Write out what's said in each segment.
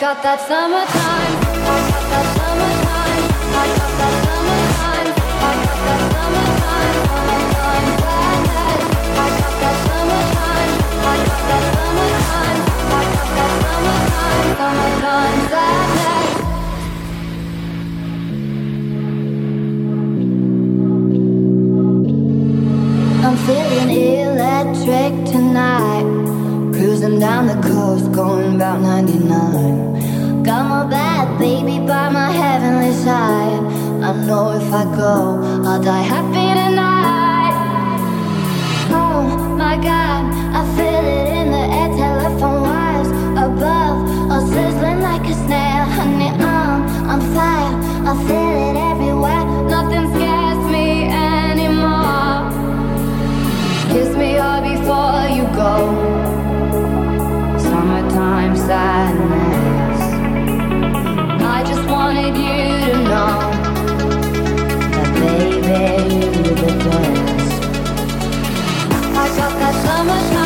got that summertime. I got that summertime. I got that summertime. I got that summertime. Summertime sadness. I got that summertime. I got that summertime. I got that summertime. Summertime sadness. I'm feeling electric tonight cruising down the coast, going about 99. Got my bad baby by my heavenly side. I know if I go, I'll die happy tonight. Oh my god, I feel it in the air, telephone wires above, all sizzling like a snail. Honey, I'm on fire, I feel it everywhere. Nothing scares me anymore. Kiss me all before you go. I just wanted you to know that, baby, you were the. I got that summertime.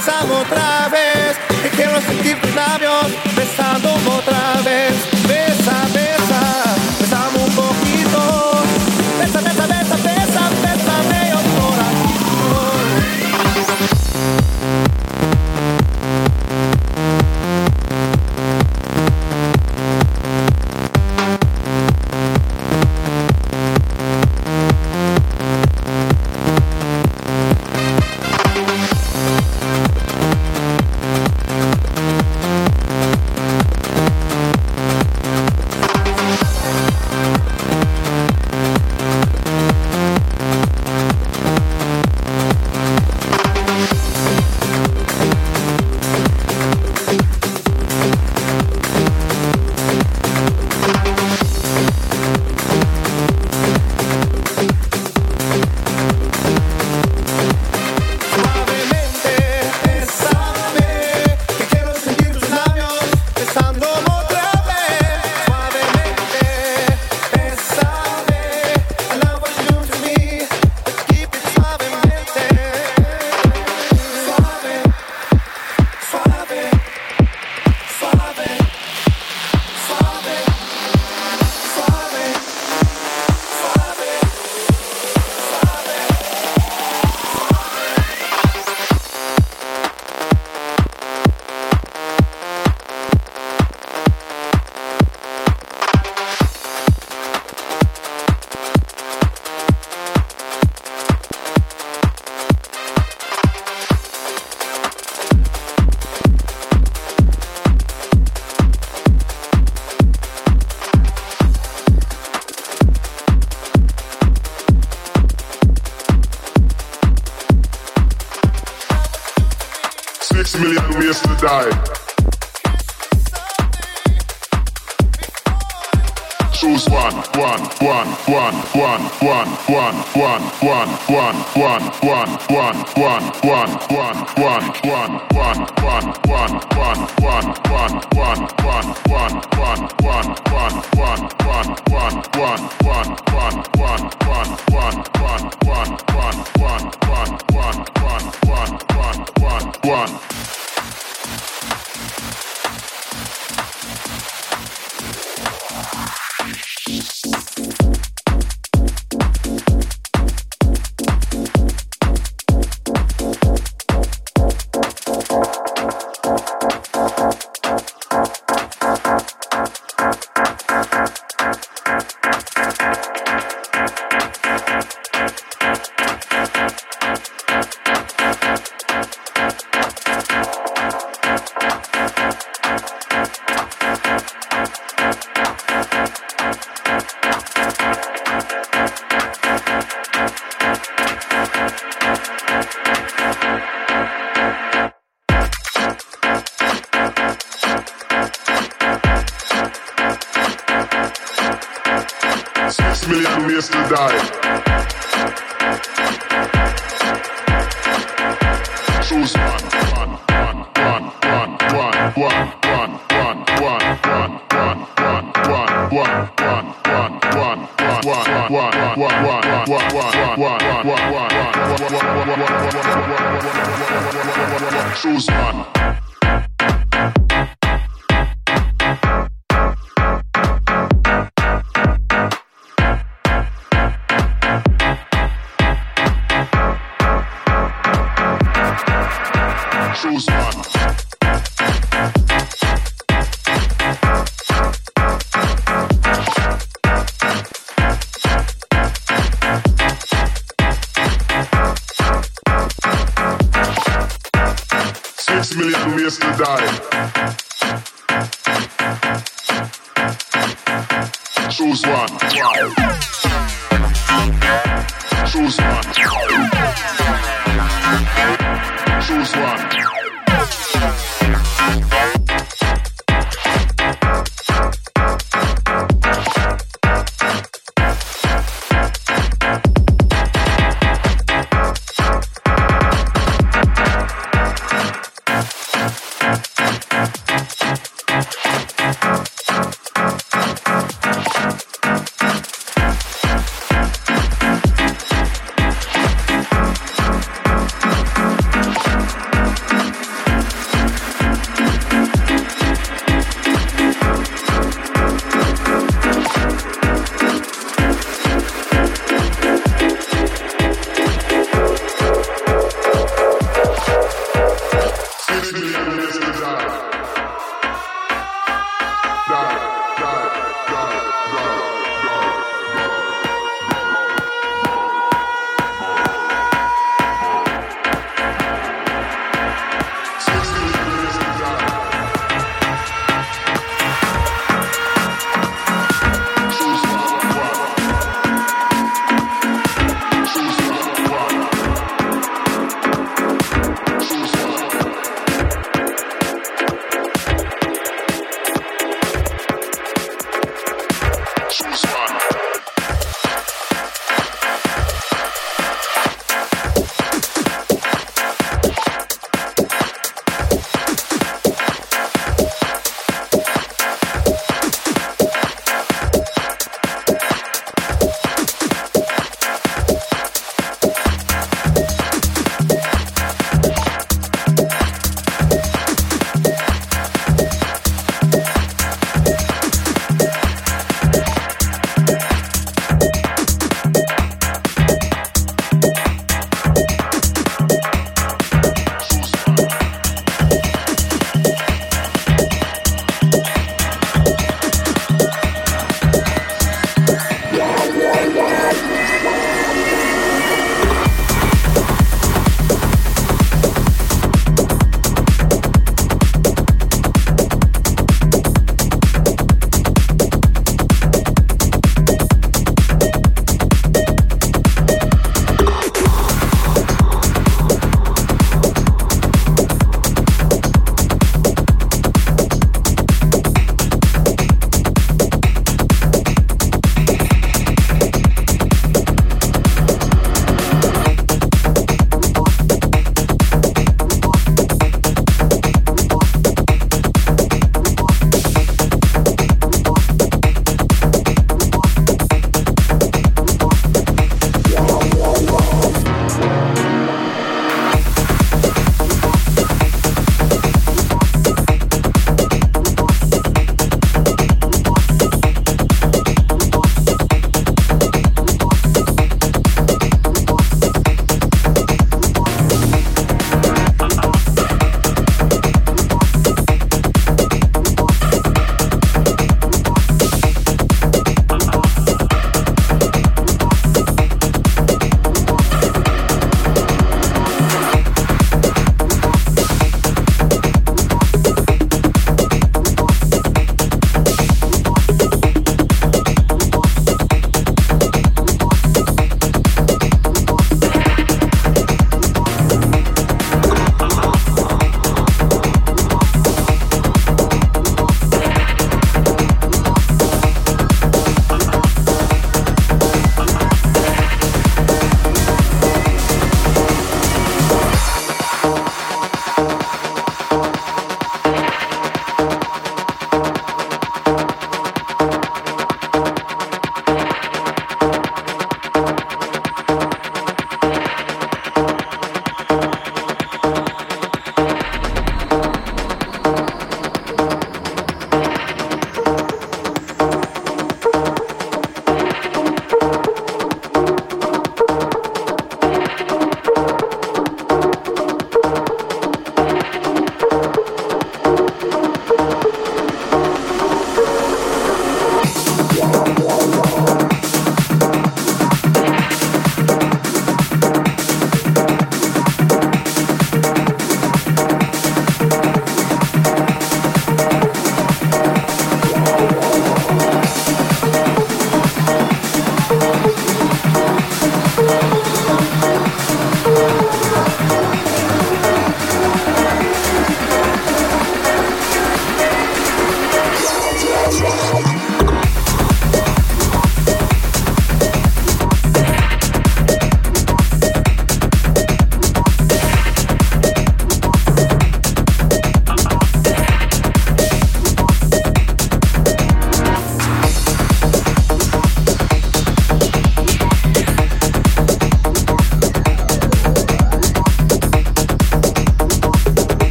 essa outra